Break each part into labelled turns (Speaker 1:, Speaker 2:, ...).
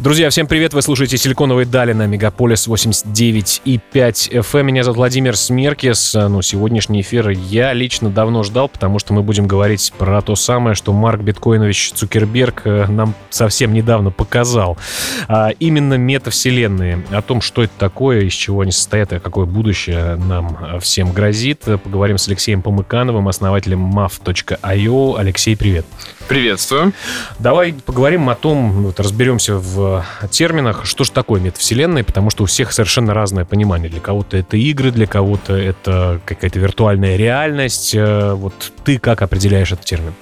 Speaker 1: Друзья, всем привет! Вы слушаете «Силиконовые дали» на Мегаполис 89 и 5 FM. Меня зовут Владимир Смеркис. Ну, сегодняшний эфир я лично давно ждал, потому что мы будем говорить про то самое, что Марк Биткоинович Цукерберг э, нам совсем недавно показал. А именно метавселенные. О том, что это такое, из чего они состоят, и какое будущее нам всем грозит. Поговорим с Алексеем Помыкановым, основателем math.io. Алексей, привет!
Speaker 2: Приветствую.
Speaker 1: Давай поговорим о том, вот, разберемся в терминах, что же такое метавселенная, потому что у всех совершенно разное понимание. Для кого-то это игры, для кого-то это какая-то виртуальная реальность. Э, вот ты как определяешь этот термин?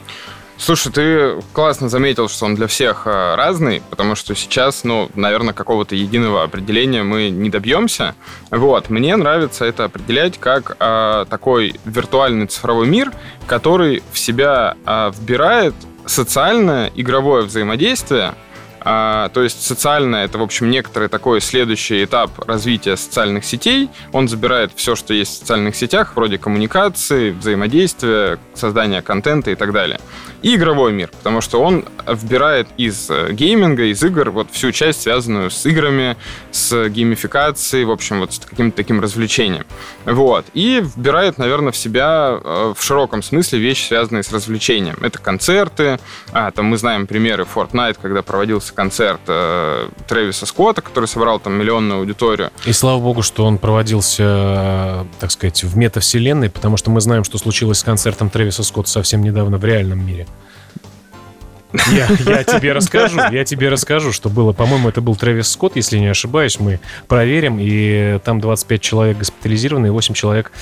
Speaker 2: Слушай, ты классно заметил, что он для всех э, разный, потому что сейчас, ну, наверное, какого-то единого определения мы не добьемся. Вот, мне нравится это определять как э, такой виртуальный цифровой мир, который в себя э, вбирает социальное игровое взаимодействие, а, то есть социальное это, в общем, некоторый такой следующий этап развития социальных сетей. Он забирает все, что есть в социальных сетях, вроде коммуникации, взаимодействия, создания контента и так далее и игровой мир, потому что он вбирает из э, гейминга, из игр вот всю часть, связанную с играми, с геймификацией, в общем, вот с каким-то таким развлечением. Вот. И вбирает, наверное, в себя э, в широком смысле вещи, связанные с развлечением. Это концерты, а, там мы знаем примеры Fortnite, когда проводился концерт э, Трэвиса Скотта, который собрал там миллионную аудиторию.
Speaker 1: И слава богу, что он проводился, э, так сказать, в метавселенной, потому что мы знаем, что случилось с концертом Трэвиса Скотта совсем недавно в реальном мире. Я, я тебе расскажу, я тебе расскажу, что было. По-моему, это был Трэвис Скотт, если не ошибаюсь. Мы проверим, и там 25 человек госпитализированы, и 8 человек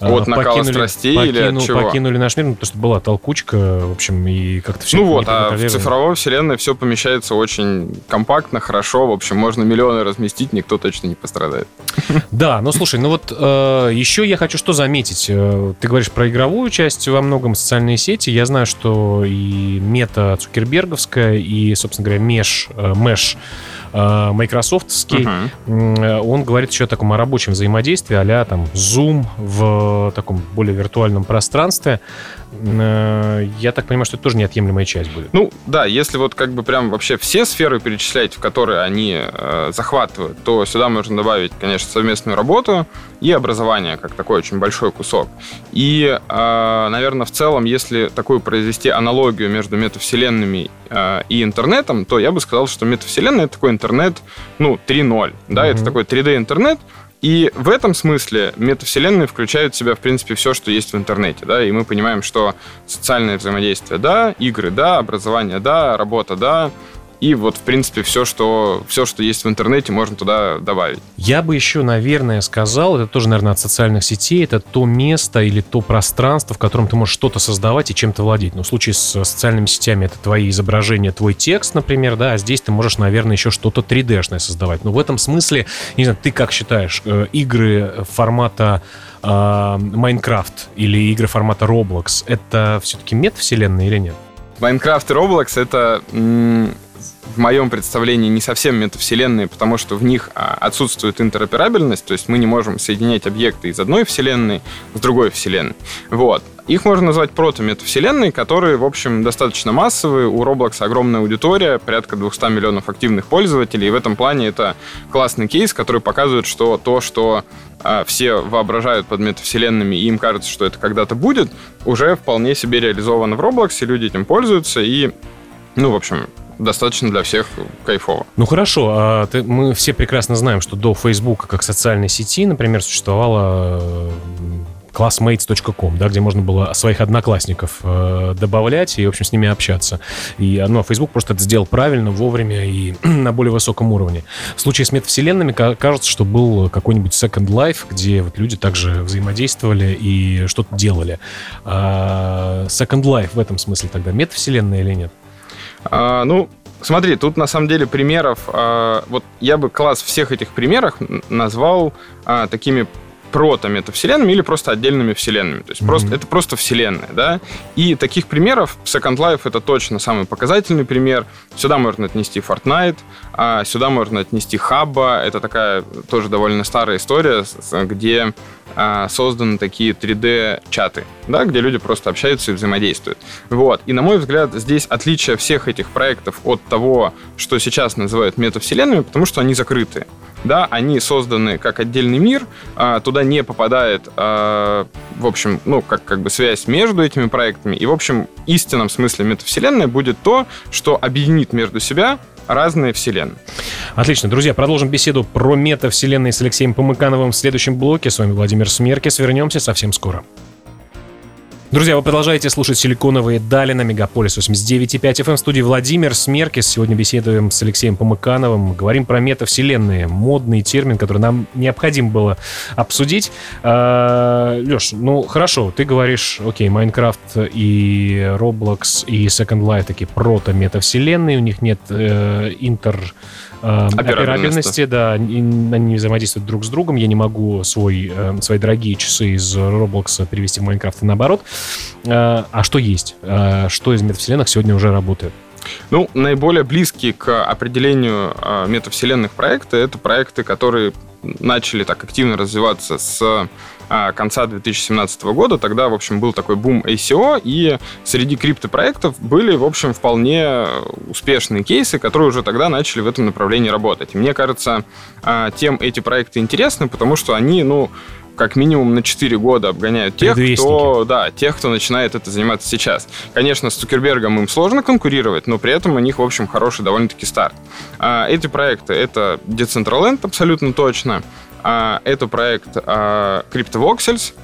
Speaker 2: а, от покинули, страстей покину, или чего?
Speaker 1: покинули наш мир, ну, потому что была толкучка, в общем, и как-то все
Speaker 2: Ну вот, а в цифровой вселенной все помещается очень компактно, хорошо, в общем, можно миллионы разместить, никто точно не пострадает.
Speaker 1: Да, ну слушай, ну вот э, еще я хочу что заметить. Э, ты говоришь про игровую часть во многом социальные сети. Я знаю, что и мета Цукерберговская и, собственно говоря, Меш, Меш э, майкрософтский, uh-huh. он говорит еще о таком о рабочем взаимодействии, а там Zoom в таком более виртуальном пространстве. Э, я так понимаю, что это тоже неотъемлемая часть будет.
Speaker 2: Ну, да, если вот как бы прям вообще все сферы перечислять, в которые они э, захватывают, то сюда можно добавить, конечно, совместную работу и образование, как такой очень большой кусок. И, э, наверное, в целом, если такую произвести аналогию между метавселенными э, и интернетом, то я бы сказал, что метавселенная — это такой интернет, ну, 3.0, да, mm-hmm. это такой 3D-интернет, и в этом смысле метавселенные включают в себя, в принципе, все, что есть в интернете, да, и мы понимаем, что социальное взаимодействие, да, игры, да, образование, да, работа, да, и вот, в принципе, все, что, все, что есть в интернете, можно туда добавить.
Speaker 1: Я бы еще, наверное, сказал, это тоже, наверное, от социальных сетей, это то место или то пространство, в котором ты можешь что-то создавать и чем-то владеть. Ну, в случае с социальными сетями это твои изображения, твой текст, например, да, а здесь ты можешь, наверное, еще что-то 3D-шное создавать. Но в этом смысле, не знаю, ты как считаешь, э, игры формата э, Майнкрафт или игры формата Roblox, это все-таки метавселенная или нет?
Speaker 2: Майнкрафт и Roblox это в моем представлении не совсем метавселенные, потому что в них а, отсутствует интероперабельность, то есть мы не можем соединять объекты из одной вселенной с другой вселенной. Вот. Их можно назвать прото-метавселенные, которые, в общем, достаточно массовые. У Roblox огромная аудитория, порядка 200 миллионов активных пользователей. И в этом плане это классный кейс, который показывает, что то, что э, все воображают под метавселенными, и им кажется, что это когда-то будет, уже вполне себе реализовано в Roblox, и люди этим пользуются. И, ну, в общем, достаточно для всех кайфово.
Speaker 1: Ну хорошо, а ты, мы все прекрасно знаем, что до Facebook как социальной сети, например, существовала э, classmates.com, да, где можно было своих одноклассников э, добавлять и, в общем, с ними общаться. И, ну, а Facebook просто это сделал правильно, вовремя и на более высоком уровне. В случае с метавселенными кажется, что был какой-нибудь Second Life, где вот люди также взаимодействовали и что-то делали. А Second Life в этом смысле тогда метавселенная или нет?
Speaker 2: А, ну, смотри, тут на самом деле примеров, а, вот я бы класс всех этих примеров назвал а, такими прото-метавселенными или просто отдельными вселенными. То есть mm-hmm. просто, это просто вселенная, да. И таких примеров Second Life это точно самый показательный пример. Сюда можно отнести Fortnite, а сюда можно отнести Хаба. Это такая тоже довольно старая история, где а, созданы такие 3D-чаты, да, где люди просто общаются и взаимодействуют. Вот. И, на мой взгляд, здесь отличие всех этих проектов от того, что сейчас называют метавселенными, потому что они закрыты. Да, они созданы как отдельный мир, а, туда не попадает, а, в общем, ну, как, как бы связь между этими проектами. И, в общем, истинном смысле метавселенная будет то, что объединит между себя разные вселенные.
Speaker 1: Отлично. Друзья, продолжим беседу про метавселенные с Алексеем Помыкановым в следующем блоке. С вами Владимир Смеркис. Вернемся совсем скоро. Друзья, вы продолжаете слушать «Силиконовые дали» на Мегаполис 89.5 FM эм. в студии Владимир Смеркис. Сегодня беседуем с Алексеем Помыкановым. Говорим про метавселенные. Модный термин, который нам необходимо было обсудить. А, Леш, ну хорошо, ты говоришь, окей, Майнкрафт и Roblox и Second Life такие прото-метавселенные. У них нет э, интер э, операбельности, да, они не взаимодействуют друг с другом. Я не могу свой, э, свои дорогие часы из Roblox перевести в Майнкрафт и наоборот. Э, а что есть? Э, что из метавселенных сегодня уже работает?
Speaker 2: Ну, наиболее близкие к определению э, метавселенных проекты это проекты, которые начали так активно развиваться с конца 2017 года. Тогда, в общем, был такой бум ICO, и среди криптопроектов были, в общем, вполне успешные кейсы, которые уже тогда начали в этом направлении работать. И мне кажется, тем эти проекты интересны, потому что они, ну, как минимум на 4 года обгоняют тех, кто, да, тех, кто начинает это заниматься сейчас. Конечно, с Цукербергом им сложно конкурировать, но при этом у них, в общем, хороший довольно-таки старт. А, эти проекты — это Decentraland абсолютно точно, а, это проект а, CryptoVoxels,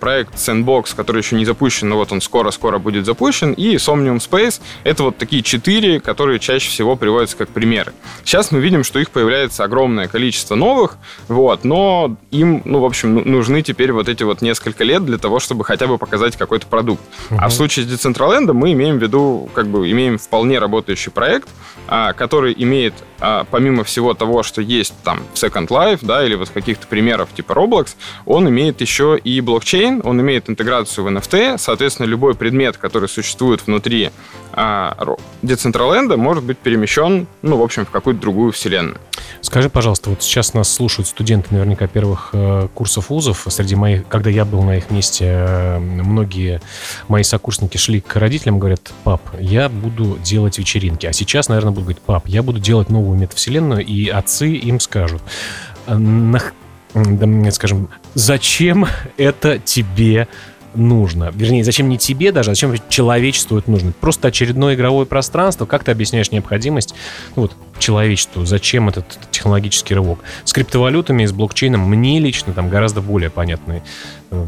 Speaker 2: проект Sandbox, который еще не запущен, но вот он скоро-скоро будет запущен, и Somnium Space. Это вот такие четыре, которые чаще всего приводятся как примеры. Сейчас мы видим, что их появляется огромное количество новых, вот, но им, ну, в общем, ну, нужны теперь вот эти вот несколько лет для того, чтобы хотя бы показать какой-то продукт. Uh-huh. А в случае с Decentraland мы имеем в виду, как бы, имеем вполне работающий проект, а, который имеет, а, помимо всего того, что есть там Second Life, да, или вот каких-то примеров типа Roblox, он имеет еще и блокчейн он имеет интеграцию в NFT, соответственно, любой предмет, который существует внутри а, может быть перемещен, ну, в общем, в какую-то другую вселенную.
Speaker 1: Скажи, пожалуйста, вот сейчас нас слушают студенты наверняка первых э, курсов вузов. Среди моих, когда я был на их месте, э, многие мои сокурсники шли к родителям, говорят, пап, я буду делать вечеринки. А сейчас, наверное, будут говорить, пап, я буду делать новую метавселенную, и отцы им скажут, скажем, зачем это тебе нужно. Вернее, зачем не тебе даже, а зачем человечеству это нужно. Просто очередное игровое пространство. Как ты объясняешь необходимость ну, вот, человечеству? Зачем этот технологический рывок? С криптовалютами и с блокчейном мне лично там гораздо более понятны э,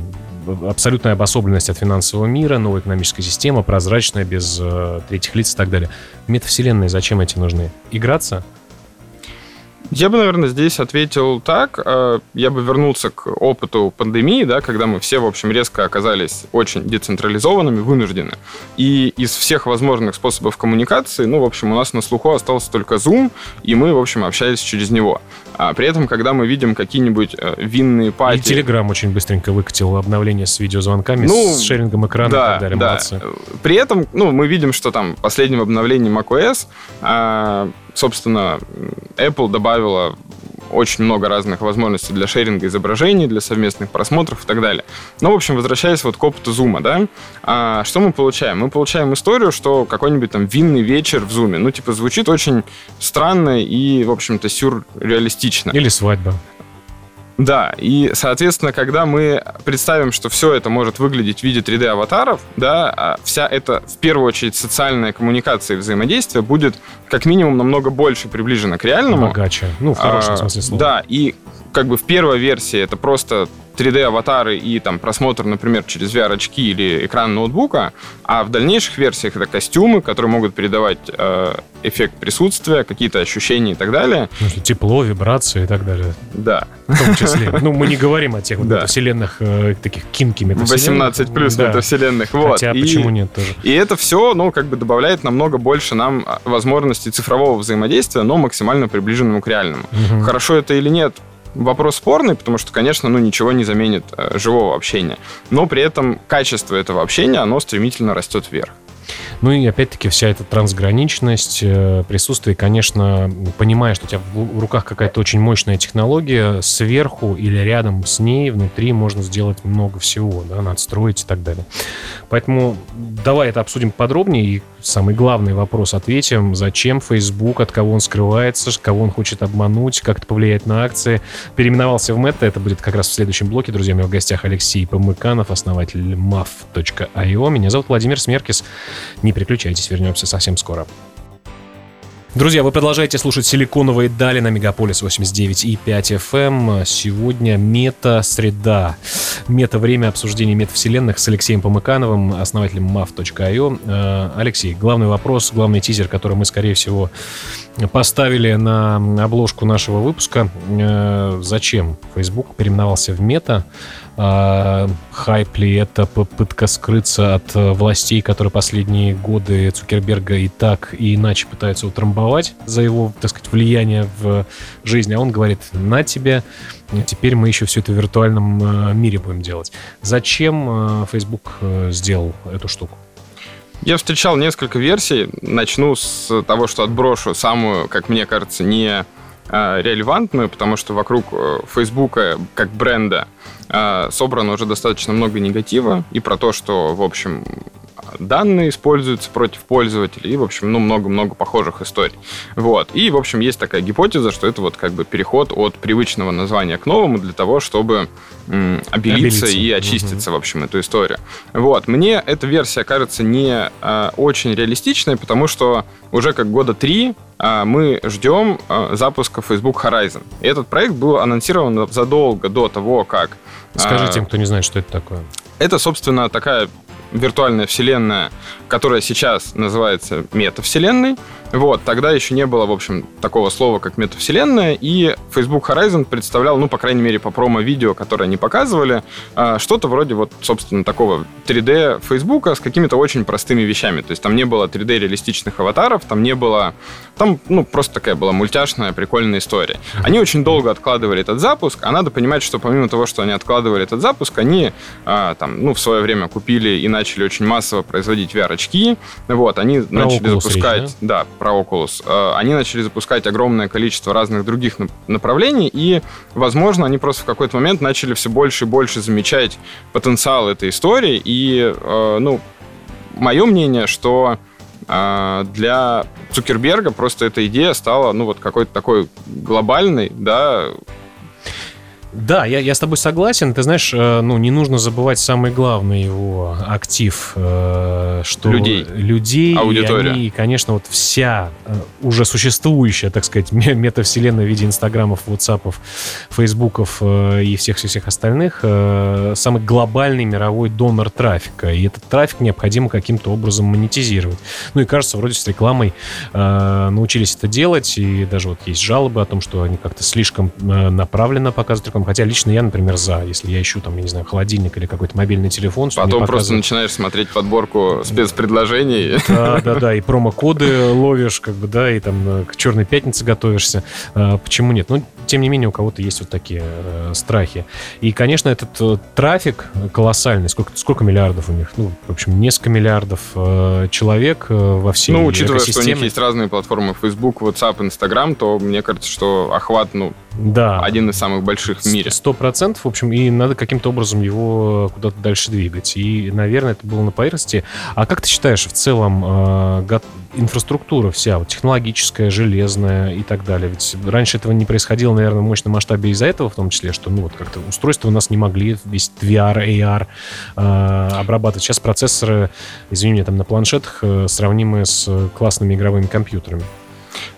Speaker 1: абсолютная обособленность от финансового мира, новая экономическая система, прозрачная, без э, третьих лиц и так далее. Метавселенные зачем эти нужны? Играться?
Speaker 2: Я бы, наверное, здесь ответил так. Э, я бы вернулся к опыту пандемии, да, когда мы все, в общем, резко оказались очень децентрализованными, вынуждены. И из всех возможных способов коммуникации, ну, в общем, у нас на слуху остался только Zoom, и мы, в общем, общались через него. А при этом, когда мы видим какие-нибудь э, винные пати...
Speaker 1: И Telegram очень быстренько выкатил обновление с видеозвонками, ну, с шерингом экрана да, и так далее.
Speaker 2: Да. Молодцы. При этом, ну, мы видим, что там в последнем обновлении macOS а, собственно, Apple добавила очень много разных возможностей для шеринга изображений, для совместных просмотров и так далее. Ну, в общем, возвращаясь вот к опыту Zoom, да, а, что мы получаем? Мы получаем историю, что какой-нибудь там винный вечер в Zoom, ну, типа, звучит очень странно и, в общем-то, сюрреалистично.
Speaker 1: Или свадьба.
Speaker 2: Да, и, соответственно, когда мы представим, что все это может выглядеть в виде 3D-аватаров, да, а вся эта, в первую очередь, социальная коммуникация и взаимодействие будет как минимум намного больше приближена к реальному.
Speaker 1: Богаче, ну, в хорошем а, смысле слова.
Speaker 2: Да, и как бы в первой версии это просто 3D-аватары и там просмотр, например, через VR-очки или экран ноутбука, а в дальнейших версиях это костюмы, которые могут передавать э, эффект присутствия, какие-то ощущения и так далее.
Speaker 1: Ну, тепло, вибрации и так далее.
Speaker 2: Да.
Speaker 1: В том числе. Ну, мы не говорим о тех да. метавселенных, э, таких кинки
Speaker 2: метавселенных. 18 плюс да. метавселенных. Вот.
Speaker 1: Хотя и, почему нет тоже?
Speaker 2: И это все, ну, как бы добавляет намного больше нам возможностей цифрового взаимодействия, но максимально приближенному к реальному. Угу. Хорошо это или нет, вопрос спорный, потому что, конечно, ну, ничего не заменит э, живого общения. Но при этом качество этого общения, оно стремительно растет вверх.
Speaker 1: Ну и опять-таки вся эта трансграничность, э, присутствие, конечно, понимая, что у тебя в руках какая-то очень мощная технология, сверху или рядом с ней, внутри можно сделать много всего, да, надстроить и так далее. Поэтому давай это обсудим подробнее и самый главный вопрос ответим. Зачем Facebook, от кого он скрывается, кого он хочет обмануть, как это повлияет на акции. Переименовался в Мета, это будет как раз в следующем блоке. Друзья, у меня в гостях Алексей Помыканов, основатель mav.io. Меня зовут Владимир Смеркис. Не переключайтесь, вернемся совсем скоро. Друзья, вы продолжаете слушать «Силиконовые дали» на Мегаполис 89 и 5 FM. Сегодня мета-среда. Мета-время обсуждения метавселенных с Алексеем Помыкановым, основателем mav.io. Э, Алексей, главный вопрос, главный тизер, который мы, скорее всего, поставили на обложку нашего выпуска. Э, зачем Facebook переименовался в мета? А, хайп ли это попытка скрыться от э, властей, которые последние годы Цукерберга и так, и иначе пытаются утрамбовать за его, так сказать, влияние в жизни. А он говорит, на тебе, теперь мы еще все это в виртуальном э, мире будем делать. Зачем э, Facebook сделал эту штуку?
Speaker 2: Я встречал несколько версий. Начну с того, что отброшу самую, как мне кажется, не релевантную, потому что вокруг Фейсбука как бренда а, собрано уже достаточно много негатива и про то, что, в общем, данные используются против пользователей, и, в общем, ну, много-много похожих историй. Вот. И, в общем, есть такая гипотеза, что это вот как бы переход от привычного названия к новому для того, чтобы м, обелиться, обелиться и очиститься, угу. в общем, эту историю. Вот. Мне эта версия кажется не а, очень реалистичной, потому что уже как года три а, мы ждем а, запуска Facebook Horizon. И этот проект был анонсирован задолго до того, как...
Speaker 1: Скажи тем, кто не знает, что это такое.
Speaker 2: Это, собственно, такая виртуальная вселенная, которая сейчас называется метавселенной. Вот, тогда еще не было, в общем, такого слова, как метавселенная, и Facebook Horizon представлял, ну, по крайней мере, по промо-видео, которое они показывали, а, что-то вроде вот, собственно, такого 3D Facebook с какими-то очень простыми вещами. То есть там не было 3D-реалистичных аватаров, там не было... Там, ну, просто такая была мультяшная, прикольная история. Они очень долго откладывали этот запуск, а надо понимать, что помимо того, что они откладывали этот запуск, они а, там, ну, в свое время купили и начали очень массово производить VR-очки. Вот, они про начали запускать... Речь, да? да, про Oculus. Э, они начали запускать огромное количество разных других направлений, и, возможно, они просто в какой-то момент начали все больше и больше замечать потенциал этой истории. И, э, ну, мое мнение, что э, для Цукерберга просто эта идея стала, ну, вот какой-то такой глобальной, да,
Speaker 1: да, я, я с тобой согласен. Ты знаешь, э, ну, не нужно забывать самый главный его актив, э, что
Speaker 2: людей,
Speaker 1: людей
Speaker 2: аудитория.
Speaker 1: И они, конечно, вот вся э, уже существующая, так сказать, метавселенная в виде инстаграмов, ватсапов, фейсбуков и всех-всех остальных, самый глобальный мировой донор трафика. И этот трафик необходимо каким-то образом монетизировать. Ну и кажется, вроде с рекламой научились это делать, и даже вот есть жалобы о том, что они как-то слишком направленно показывают рекламу Хотя лично я, например, за. Если я ищу, там, я не знаю, холодильник или какой-то мобильный телефон.
Speaker 2: Потом просто начинаешь смотреть подборку спецпредложений.
Speaker 1: Да, да, да. И промокоды ловишь, как бы, да, и там э, к Черной пятнице готовишься. А, почему нет? Ну, тем не менее, у кого-то есть вот такие э, страхи. И, конечно, этот э, трафик колоссальный. Сколько, сколько миллиардов у них? Ну, в общем, несколько миллиардов э, человек э, во всей
Speaker 2: Ну, учитывая, экосистеме. что у них есть разные платформы Facebook, WhatsApp, Instagram, то мне кажется, что охват, ну, да. один из самых больших в мире.
Speaker 1: Сто процентов, в общем, и надо каким-то образом его куда-то дальше двигать. И, наверное, это было на поверхности. А как ты считаешь, в целом, э, инфраструктура вся, вот, технологическая, железная и так далее? Ведь раньше этого не происходило, наверное, в мощном масштабе из-за этого, в том числе, что, ну, вот как-то устройства у нас не могли весь VR, AR э, обрабатывать. Сейчас процессоры, извини, там на планшетах э, сравнимы с классными игровыми компьютерами.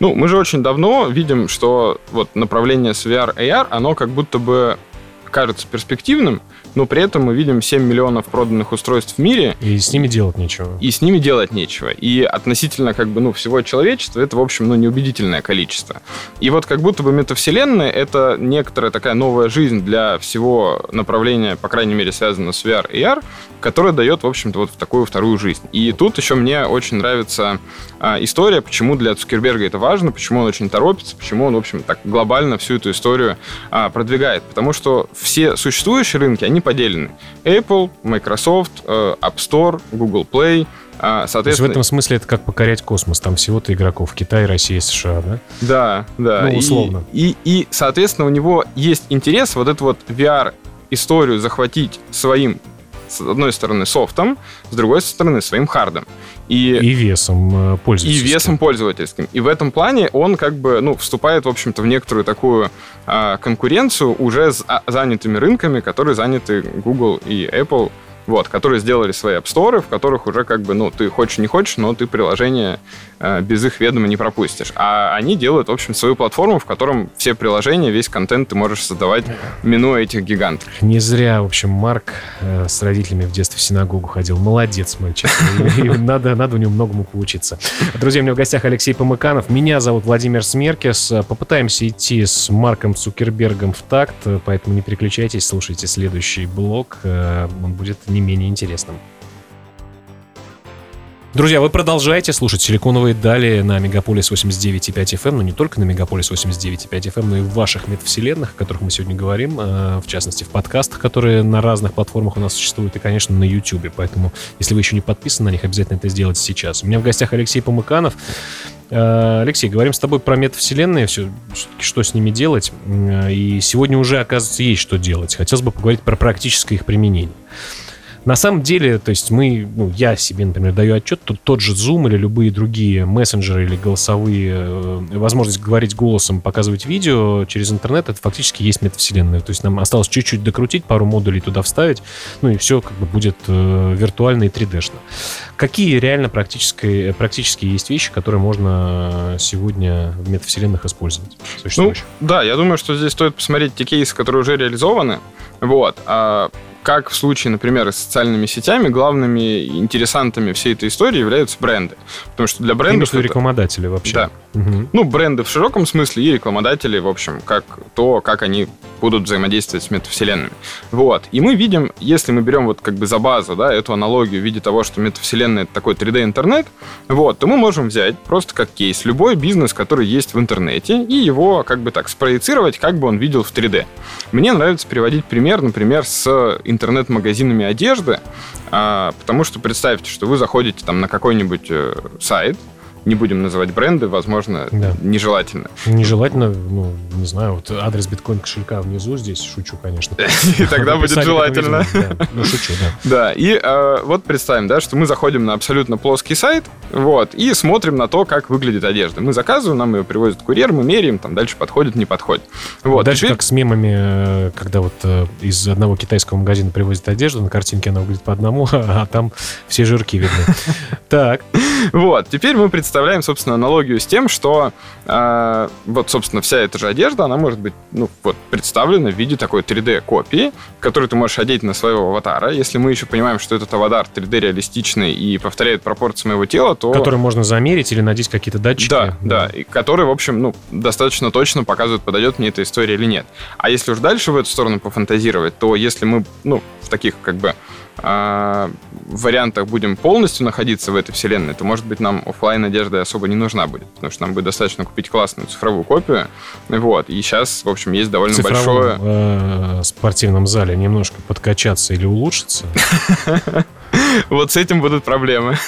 Speaker 2: Ну, мы же очень давно видим, что вот направление с VR, AR, оно как будто бы кажется перспективным, но при этом мы видим 7 миллионов проданных устройств в мире.
Speaker 1: И с ними делать нечего.
Speaker 2: И с ними делать нечего. И относительно как бы, ну, всего человечества это, в общем, ну, неубедительное количество. И вот как будто бы метавселенная — это некоторая такая новая жизнь для всего направления, по крайней мере, связанного с VR и AR, которая дает, в общем-то, вот в такую вторую жизнь. И тут еще мне очень нравится а, история, почему для Цукерберга это важно, почему он очень торопится, почему он, в общем, так глобально всю эту историю а, продвигает. Потому что все существующие рынки, они поделены. Apple, Microsoft, э, App Store, Google Play,
Speaker 1: Соответственно... То есть в этом смысле это как покорять космос. Там всего-то игроков Китай, Россия, США, да?
Speaker 2: Да, да.
Speaker 1: Ну, условно.
Speaker 2: И, и, и, соответственно, у него есть интерес вот эту вот VR-историю захватить своим, с одной стороны, софтом, с другой стороны, своим хардом.
Speaker 1: И, и весом э, пользовательским.
Speaker 2: И весом пользовательским. И в этом плане он как бы, ну, вступает, в общем-то, в некоторую такую а, конкуренцию уже с а, занятыми рынками, которые заняты Google и Apple вот, которые сделали свои App Store, в которых уже как бы, ну, ты хочешь не хочешь, но ты приложение э, без их ведома не пропустишь. А они делают, в общем, свою платформу, в котором все приложения, весь контент ты можешь создавать, минуя этих гигантов.
Speaker 1: Не зря, в общем, Марк э, с родителями в детстве в синагогу ходил. Молодец, мальчик. Надо, надо у него многому поучиться. Друзья, у меня в гостях Алексей Помыканов. Меня зовут Владимир Смеркес. Попытаемся идти с Марком Цукербергом в такт, поэтому не переключайтесь, слушайте следующий блок. Э, он будет не не менее интересным. Друзья, вы продолжаете слушать «Силиконовые дали» на Мегаполис 89.5 FM, но не только на Мегаполис 89.5 FM, но и в ваших метавселенных, о которых мы сегодня говорим, э, в частности, в подкастах, которые на разных платформах у нас существуют, и, конечно, на YouTube. Поэтому, если вы еще не подписаны на них, обязательно это сделайте сейчас. У меня в гостях Алексей Помыканов. Э, Алексей, говорим с тобой про метавселенные, все, что с ними делать. И сегодня уже, оказывается, есть что делать. Хотелось бы поговорить про практическое их применение. На самом деле, то есть мы, ну, я себе, например, даю отчет, то тот же Zoom или любые другие мессенджеры или голосовые, э, возможность говорить голосом, показывать видео через интернет, это фактически есть метавселенная. То есть нам осталось чуть-чуть докрутить, пару модулей туда вставить, ну и все как бы будет э, виртуально и 3D-шно. Какие реально практические, практически есть вещи, которые можно сегодня в метавселенных использовать?
Speaker 2: Ну, да, я думаю, что здесь стоит посмотреть те кейсы, которые уже реализованы. Вот. А как в случае, например, с социальными сетями, главными интересантами всей этой истории являются бренды. Потому что для брендов...
Speaker 1: Это... рекламодатели вообще.
Speaker 2: Да. Угу. Ну, бренды в широком смысле и рекламодатели, в общем, как то, как они будут взаимодействовать с метавселенными. Вот. И мы видим, если мы берем вот как бы за базу, да, эту аналогию в виде того, что метавселенная это такой 3D-интернет, вот, то мы можем взять просто как кейс любой бизнес, который есть в интернете, и его как бы так спроецировать, как бы он видел в 3D. Мне нравится приводить пример, например, с интернет-магазинами одежды, а, потому что представьте, что вы заходите там на какой-нибудь э, сайт, не будем называть бренды, возможно, да. нежелательно.
Speaker 1: Нежелательно, ну, не знаю, вот адрес биткоин кошелька внизу здесь, шучу, конечно.
Speaker 2: И тогда будет желательно.
Speaker 1: Ну, шучу, да.
Speaker 2: Да, и э, вот представим, да, что мы заходим на абсолютно плоский сайт, вот, и смотрим на то, как выглядит одежда. Мы заказываем, нам ее привозит курьер, мы меряем, там дальше подходит, не подходит.
Speaker 1: Вот. Дальше как с мемами, э, когда вот э, из одного китайского магазина привозят одежду, на картинке она выглядит по одному, а там все жирки видны. Так.
Speaker 2: Вот, теперь мы представляем представляем, собственно, аналогию с тем, что э, вот, собственно, вся эта же одежда, она может быть, ну, вот, представлена в виде такой 3D-копии, которую ты можешь одеть на своего аватара. Если мы еще понимаем, что этот аватар 3D-реалистичный и повторяет пропорции моего тела, то...
Speaker 1: Который можно замерить или надеть какие-то датчики.
Speaker 2: Да, да, да, и который, в общем, ну, достаточно точно показывает, подойдет мне эта история или нет. А если уж дальше в эту сторону пофантазировать, то если мы, ну, в таких, как бы, э, вариантах будем полностью находиться в этой вселенной, то, может быть, нам офлайн одежда особо не нужна будет, потому что нам будет достаточно купить классную цифровую копию. Вот. И сейчас, в общем, есть довольно
Speaker 1: Цифровом,
Speaker 2: большое...
Speaker 1: Э, спортивном зале немножко подкачаться или улучшиться.
Speaker 2: Вот с этим будут проблемы.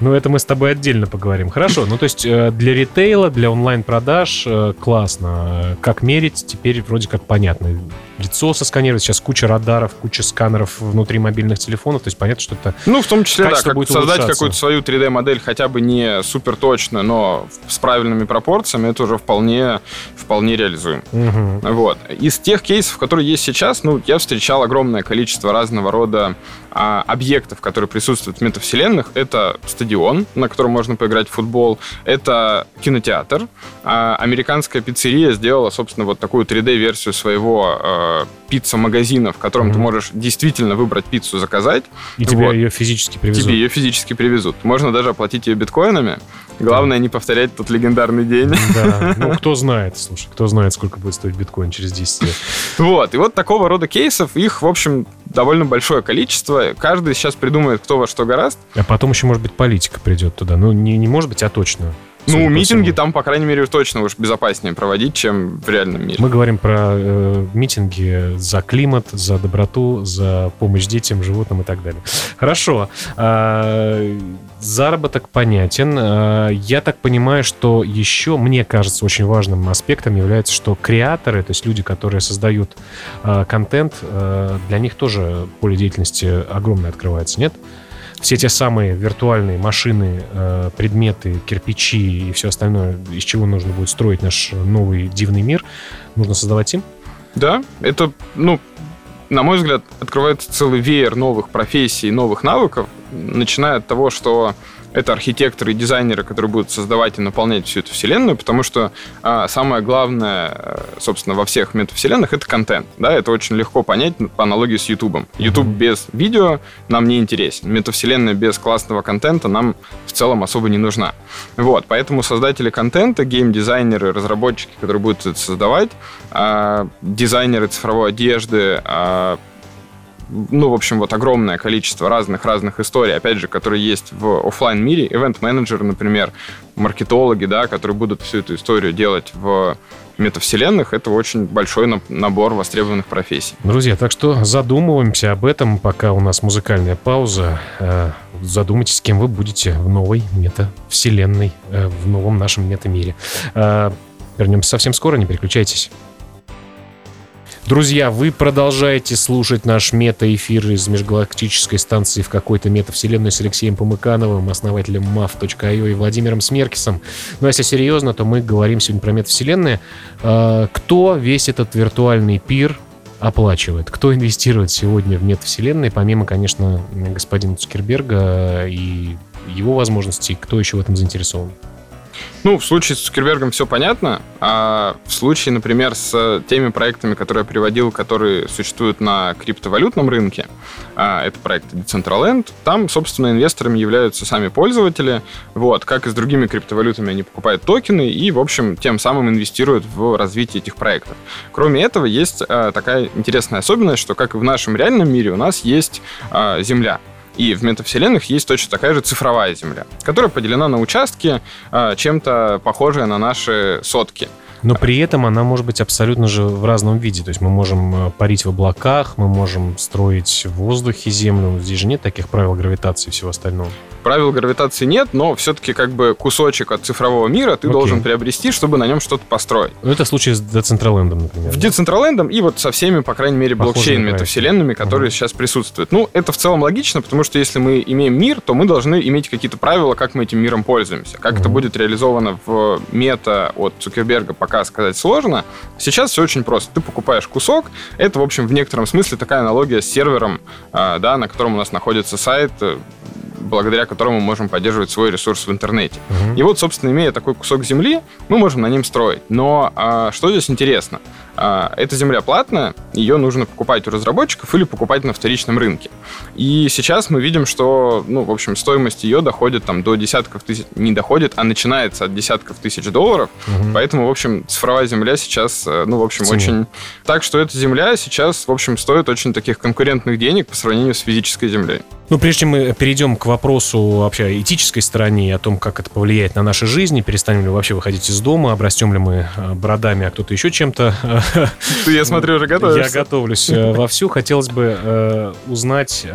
Speaker 1: Ну, это мы с тобой отдельно поговорим. Хорошо, ну то есть э, для ритейла, для онлайн-продаж э, классно. Как мерить, теперь вроде как понятно. Лицо сосканировать, сейчас куча радаров, куча сканеров внутри мобильных телефонов, то есть понятно, что это
Speaker 2: Ну, в том числе, да, как будет создать какую-то свою 3D-модель, хотя бы не супер точно, но с правильными пропорциями, это уже вполне, вполне реализуем. Угу. Вот. Из тех кейсов, которые есть сейчас, ну, я встречал огромное количество разного рода а, объектов, которые присутствуют в метавселенных. Это стадион, на котором можно поиграть в футбол, это кинотеатр. А, американская пиццерия сделала, собственно, вот такую 3D-версию своего в пицца-магазина, в котором
Speaker 1: Мгм.
Speaker 2: ты можешь действительно выбрать пиццу, заказать,
Speaker 1: И тебе
Speaker 2: Вот.
Speaker 1: ее физически привезут.
Speaker 2: тебе ее физически привезут. Можно даже оплатить ее биткоинами. Главное не повторять тот легендарный день.
Speaker 1: Да, ну кто знает, слушай, кто знает, сколько будет стоить биткоин через 10 лет.
Speaker 2: Вот, и вот такого рода кейсов, их, в общем, довольно большое количество. Каждый сейчас придумает, кто во что гораст.
Speaker 1: А потом еще, может быть, политика придет туда. Ну, не, не может быть, а точно.
Speaker 2: Ну, митинги
Speaker 1: всему.
Speaker 2: там, по крайней мере, точно уж безопаснее проводить, чем в реальном мире.
Speaker 1: Мы говорим про э, митинги за климат, за доброту, за помощь детям, животным и так далее. Хорошо. А, заработок понятен. А, я так понимаю, что еще, мне кажется, очень важным аспектом является, что креаторы, то есть люди, которые создают а, контент, а, для них тоже поле деятельности огромное открывается, нет? Все те самые виртуальные машины, э, предметы, кирпичи и все остальное, из чего нужно будет строить наш новый дивный мир, нужно создавать им.
Speaker 2: Да, это, ну, на мой взгляд, открывается целый веер новых профессий, новых навыков, начиная от того, что это архитекторы и дизайнеры, которые будут создавать и наполнять всю эту вселенную, потому что а, самое главное, э, собственно, во всех метавселенных это контент. Да, это очень легко понять по аналогии с Ютубом. YouTube без видео нам не интересен. Метавселенная без классного контента нам в целом особо не нужна. Вот, поэтому создатели контента, геймдизайнеры, разработчики, которые будут это создавать, а, дизайнеры цифровой одежды, а, ну, в общем, вот огромное количество разных-разных историй, опять же, которые есть в оффлайн мире ивент-менеджеры, например, маркетологи, да, которые будут всю эту историю делать в метавселенных, это очень большой на- набор востребованных профессий.
Speaker 1: Друзья, так что задумываемся об этом, пока у нас музыкальная пауза. Э, Задумайтесь, кем вы будете в новой метавселенной, э, в новом нашем метамире. Э, Вернемся совсем скоро, не переключайтесь. Друзья, вы продолжаете слушать наш мета-эфир из межгалактической станции в какой-то метавселенной с Алексеем Помыкановым, основателем mav.io и Владимиром Смеркисом. Но если серьезно, то мы говорим сегодня про метавселенные. Э, Кто весь этот виртуальный пир оплачивает? Кто инвестирует сегодня в метавселенные, помимо, конечно, господина Цукерберга и его возможностей, кто еще в этом заинтересован?
Speaker 2: Ну, в случае с Цукербергом все понятно, а в случае, например, с теми проектами, которые я приводил, которые существуют на криптовалютном рынке, а, это проект Decentraland, там, собственно, инвесторами являются сами пользователи, вот, как и с другими криптовалютами, они покупают токены и, в общем, тем самым инвестируют в развитие этих проектов. Кроме этого, есть а, такая интересная особенность, что, как и в нашем реальном мире, у нас есть а, Земля. И в метавселенных есть точно такая же цифровая Земля, которая поделена на участки, а, чем-то похожие на наши сотки.
Speaker 1: Но при этом она может быть абсолютно же в разном виде. То есть мы можем э, парить в облаках, мы можем строить в воздухе землю. Здесь же нет таких правил гравитации и всего остального.
Speaker 2: Правил гравитации нет, но все-таки как бы кусочек от цифрового мира ты
Speaker 1: Окей.
Speaker 2: должен приобрести, чтобы на нем что-то построить.
Speaker 1: Ну, Это случай с Децентралендом, например.
Speaker 2: В
Speaker 1: да?
Speaker 2: Decentraland и вот со всеми, по крайней мере,
Speaker 1: Похожими
Speaker 2: блокчейн-метавселенными, которые
Speaker 1: Мгм.
Speaker 2: сейчас присутствуют. Ну, это в целом логично, потому что если мы имеем мир, то мы должны иметь какие-то правила, как мы этим миром пользуемся. Как это
Speaker 1: Мгм.
Speaker 2: будет реализовано в мета от Цукерберга, пока сказать сложно. Сейчас все очень просто. Ты покупаешь кусок. Это, в общем, в некотором смысле такая аналогия с сервером, а, да, на котором у нас находится сайт, благодаря которому мы можем поддерживать свой ресурс в интернете.
Speaker 1: Мгм.
Speaker 2: И вот, собственно, имея такой кусок земли, мы можем на нем строить. Но а, что здесь интересно? А, эта земля платная, ее нужно покупать у разработчиков или покупать на вторичном рынке. И сейчас мы видим, что, ну, в общем, стоимость ее доходит там до десятков тысяч, не доходит, а начинается от десятков тысяч долларов.
Speaker 1: Мгм.
Speaker 2: Поэтому, в общем, цифровая земля сейчас, э, ну, в общем,
Speaker 1: В цене.
Speaker 2: очень... Так что эта земля сейчас, в общем, стоит очень таких конкурентных денег по сравнению с физической землей.
Speaker 1: Ну, прежде чем мы перейдем к вопросу вообще этической стороне и о том, как это повлияет на наши жизни, перестанем ли вообще выходить из дома, обрастем ли мы э, бородами, а кто-то еще чем-то,
Speaker 2: Ты, я смотрю, уже готовишься.
Speaker 1: Я готовлюсь э, вовсю. Хотелось бы э, узнать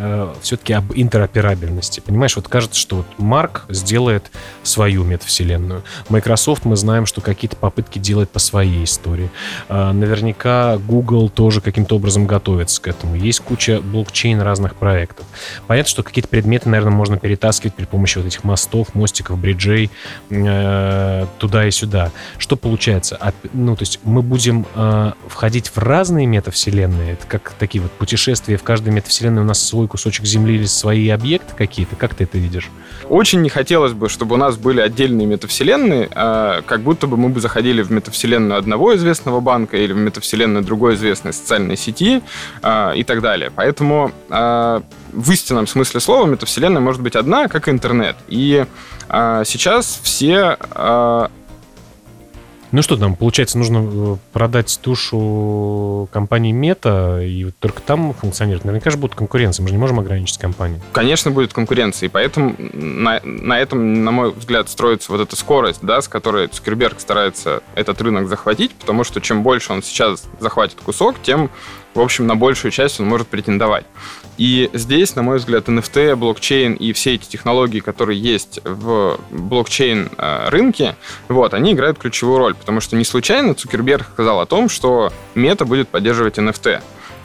Speaker 1: все-таки об интероперабельности. Понимаешь, вот кажется, что вот Марк сделает свою метавселенную. Microsoft мы знаем, что какие-то попытки делать по своей истории. Э, наверняка Google тоже каким-то образом готовится к этому. Есть куча блокчейн разных проектов. Понятно, что какие-то предметы, наверное, можно перетаскивать при помощи вот этих мостов, мостиков, бриджей э, туда и сюда. Что получается? Оп- Ну, то есть мы будем э, входить в разные метавселенные? Это как такие вот путешествия в каждой метавселенной у нас свой кусочек Земли или свои объекты какие-то? Как ты это видишь?
Speaker 2: Очень не хотелось бы, чтобы у нас были отдельные метавселенные, а как будто бы мы бы заходили в метавселенную одного известного банка или в метавселенную другой известной социальной сети а, и так далее. Поэтому а, в истинном смысле слова метавселенная может быть одна, как интернет. И а, сейчас все а,
Speaker 1: ну что там, получается, нужно э, продать тушу компании Мета, и вот только там функционирует. Наверняка же будет конкуренция, мы же не можем ограничить компанию.
Speaker 2: Конечно, будет конкуренция, и поэтому на, на этом, на мой взгляд, строится вот эта скорость, да, с которой Цукерберг старается этот рынок захватить, потому что чем больше он сейчас захватит кусок, тем в общем, на большую часть он может претендовать. И здесь, на мой взгляд, NFT, блокчейн и все эти технологии, которые есть в блокчейн э, вот, они играют ключевую роль, потому что не случайно Цукерберг сказал о том, что мета будет поддерживать NFT.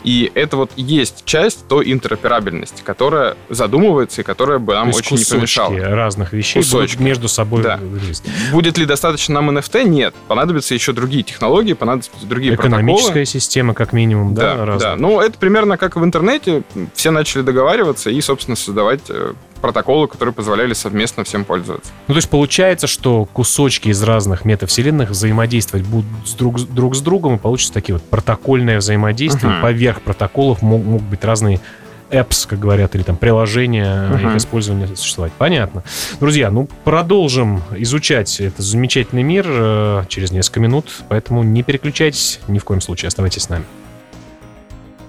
Speaker 2: И это вот есть часть той интероперабельности, которая задумывается и которая бы нам очень не помешала.
Speaker 1: разных вещей кусочки. будут между собой
Speaker 2: да. Будет ли достаточно нам NFT? Нет. Понадобятся еще другие технологии, понадобятся другие
Speaker 1: Экономическая
Speaker 2: протоколы.
Speaker 1: система, как минимум, да?
Speaker 2: Да, да. Ну, это примерно как в интернете. Все начали договариваться и, собственно, создавать э, протоколы, которые позволяли совместно всем пользоваться.
Speaker 1: Ну, то есть получается, что кусочки из разных метавселенных взаимодействовать будут с друг, друг с другом, и получится такие вот протокольное взаимодействие. Uh-huh. Поверх протоколов мог, могут быть разные apps, как говорят, или там приложения, uh-huh. их использования существовать. Понятно. Друзья, ну продолжим изучать этот замечательный мир э, через несколько минут, поэтому не переключайтесь ни в коем случае, оставайтесь с нами.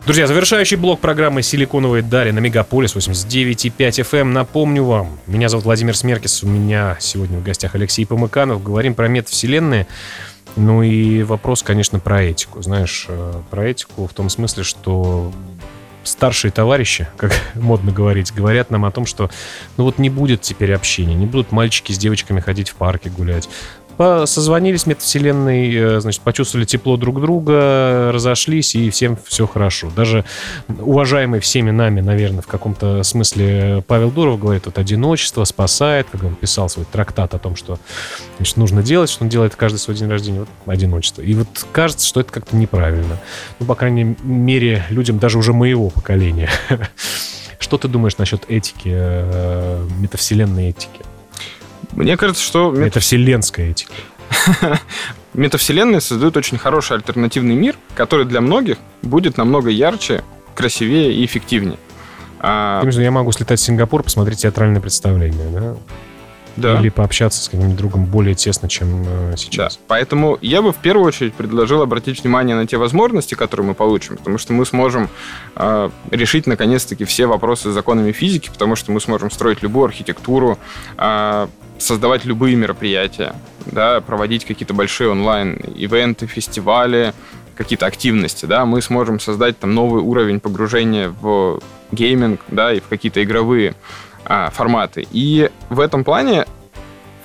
Speaker 1: Друзья, завершающий блок программы «Силиконовые дали» на Мегаполис 89,5 FM. Эм. Напомню вам, меня зовут Владимир Смеркис, у меня сегодня в гостях Алексей Помыканов. Говорим про метавселенные. Ну и вопрос, конечно, про этику. Знаешь, э, про этику в том смысле, что старшие товарищи, как модно говорить, говорят нам о том, что ну вот не будет теперь общения, не будут мальчики с девочками ходить в парке гулять, созвонились метавселенной, э, значит, почувствовали тепло друг друга, разошлись, и всем все хорошо. Даже уважаемый всеми нами, наверное, в каком-то смысле Павел Дуров говорит, вот одиночество спасает, когда он писал свой трактат о том, что значит, нужно делать, что он делает каждый свой день рождения, вот одиночество. И вот кажется, что это как-то неправильно. Ну, по крайней мере, людям даже уже моего поколения. Что ты думаешь насчет этики, э, метавселенной этики?
Speaker 2: Мне кажется, что...
Speaker 1: Это вселенская этика.
Speaker 2: Метавселенные создают очень хороший альтернативный мир, который для многих будет намного ярче, красивее и эффективнее.
Speaker 1: А... Я могу слетать в Сингапур, посмотреть театральное представление, да?
Speaker 2: Да.
Speaker 1: Или пообщаться с каким-нибудь другом более тесно, чем э, сейчас.
Speaker 2: Да. Поэтому я бы в первую очередь предложил обратить внимание на те возможности, которые мы получим, потому что мы сможем э, решить наконец-таки все вопросы с законами физики, потому что мы сможем строить любую архитектуру, э, создавать любые мероприятия, да, проводить какие-то большие онлайн-ивенты, фестивали, какие-то активности, да, мы сможем создать там новый уровень погружения в гейминг, да, и в какие-то игровые а, форматы. И в этом плане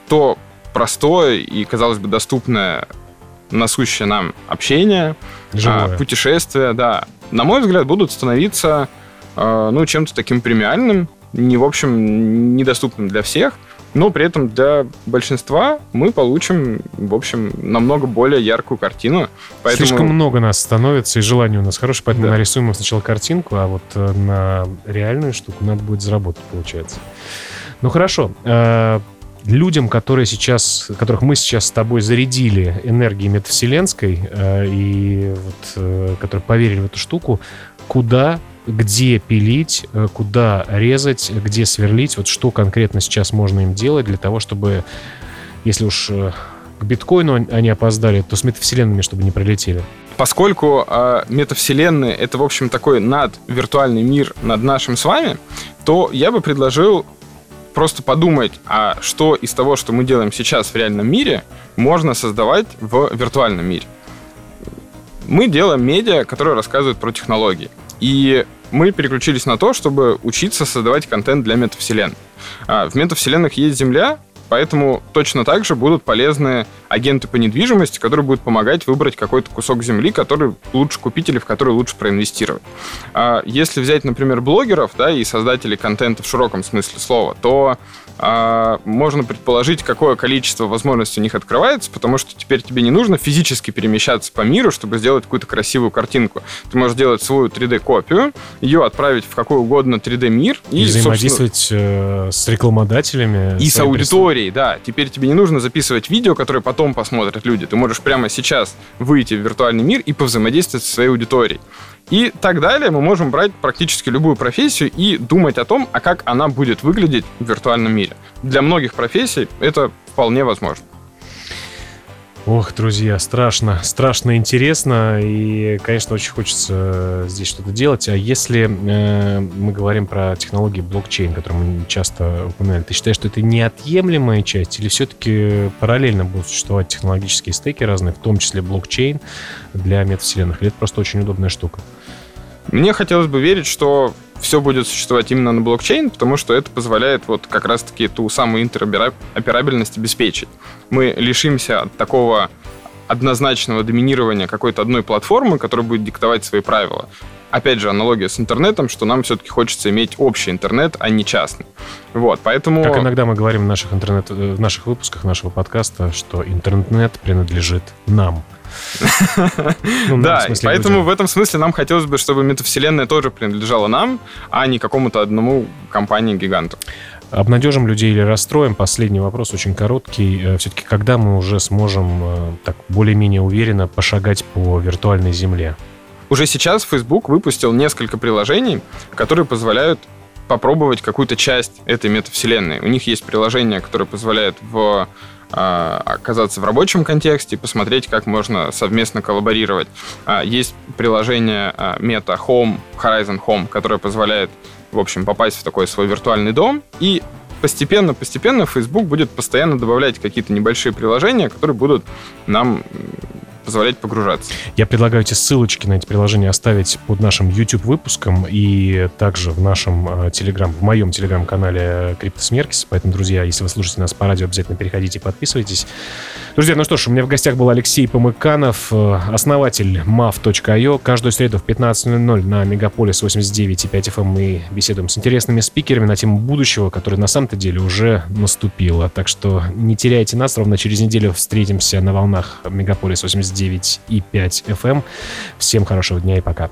Speaker 2: то простое и, казалось бы, доступное, насущее нам общение, а, путешествия, да, на мой взгляд, будут становиться, а, ну, чем-то таким премиальным, не, в общем, недоступным для всех – но при этом для большинства мы получим, в общем, намного более яркую картину.
Speaker 1: Поэтому... Слишком много нас становится, и желание у нас хорошее, поэтому да. нарисуем сначала картинку, а вот э, на реальную штуку надо будет заработать, получается. Ну хорошо. Э, людям, которые сейчас, которых мы сейчас с тобой зарядили энергией метавселенской, э, и вот, которые поверили в эту штуку, куда где пилить, э, куда резать, где сверлить, вот что конкретно сейчас можно им делать для того, чтобы, если уж э, к биткоину они опоздали, то с метавселенными, чтобы не пролетели.
Speaker 2: Поскольку э, метавселенные это, в общем, такой надвиртуальный мир над нашим с вами, то я бы предложил просто подумать, а что из того, что мы делаем сейчас в реальном мире, можно создавать в виртуальном мире. Мы делаем медиа, которые рассказывают про технологии. И мы переключились на то, чтобы учиться создавать контент для метавселенных. А, в метавселенных есть Земля, поэтому точно так же будут полезны агенты по недвижимости, которые будут помогать выбрать какой-то кусок земли, который лучше купить или в который лучше проинвестировать. А если взять, например, блогеров да, и создателей контента в широком смысле слова, то можно предположить, какое количество возможностей у них открывается, потому что теперь тебе не нужно физически перемещаться по миру, чтобы сделать какую-то красивую картинку. Ты можешь сделать свою 3D-копию, ее отправить в какой угодно 3D-мир.
Speaker 1: И, и взаимодействовать э, с рекламодателями.
Speaker 2: И с аудиторией, да. Теперь тебе не нужно записывать видео, которое потом посмотрят люди. Ты можешь прямо сейчас выйти в виртуальный мир и повзаимодействовать со своей аудиторией. И так далее мы можем брать практически любую профессию и думать о том, а как она будет выглядеть в виртуальном мире. Для многих профессий это вполне возможно.
Speaker 1: Ох, друзья, страшно, страшно интересно, и, конечно, очень хочется здесь что-то делать. А если э, мы говорим про технологии блокчейн, которые мы часто упоминали, ты считаешь, что это неотъемлемая часть, или все-таки параллельно будут существовать технологические стеки разные, в том числе блокчейн для метавселенных? Или это просто очень удобная штука?
Speaker 2: Мне хотелось бы верить, что все будет существовать именно на блокчейн, потому что это позволяет вот как раз-таки ту самую интероперабельность обеспечить. Мы лишимся от такого однозначного доминирования какой-то одной платформы, которая будет диктовать свои правила. Опять же, аналогия с интернетом, что нам все-таки хочется иметь общий интернет, а не частный. Вот, поэтому...
Speaker 1: Как иногда мы говорим в наших, интернет, в наших выпусках нашего подкаста, что интернет принадлежит нам.
Speaker 2: Ну, да, поэтому в этом смысле нам хотелось бы, чтобы метавселенная тоже принадлежала нам, а не какому-то одному компании-гиганту.
Speaker 1: Обнадежим людей или расстроим? Последний вопрос, очень короткий. Э, Все-таки когда мы уже сможем э, так более-менее уверенно пошагать по виртуальной земле?
Speaker 2: Уже сейчас Facebook выпустил несколько приложений, которые позволяют попробовать какую-то часть этой метавселенной. У них есть приложение, которое позволяет в оказаться в рабочем контексте, посмотреть, как можно совместно коллаборировать. А, есть приложение а, Meta Home, Horizon Home, которое позволяет, в общем, попасть в такой свой виртуальный дом и постепенно-постепенно Facebook будет постоянно добавлять какие-то небольшие приложения, которые будут нам позволять погружаться.
Speaker 1: Я предлагаю эти ссылочки на эти приложения оставить под нашим YouTube выпуском и также в нашем телеграм, в моем телеграм-канале Криптосмеркис. Поэтому, друзья, если вы слушаете нас по радио, обязательно переходите и подписывайтесь. Друзья, ну что ж, у меня в гостях был Алексей Помыканов, э, основатель mav.io. Каждую среду в 15.00 на Мегаполис 89.5 FM мы беседуем с интересными спикерами на тему будущего, которое на самом-то деле уже наступило. Так что не теряйте нас, ровно через неделю встретимся на волнах Мегаполис 89 99,5 FM. Всем хорошего дня и пока.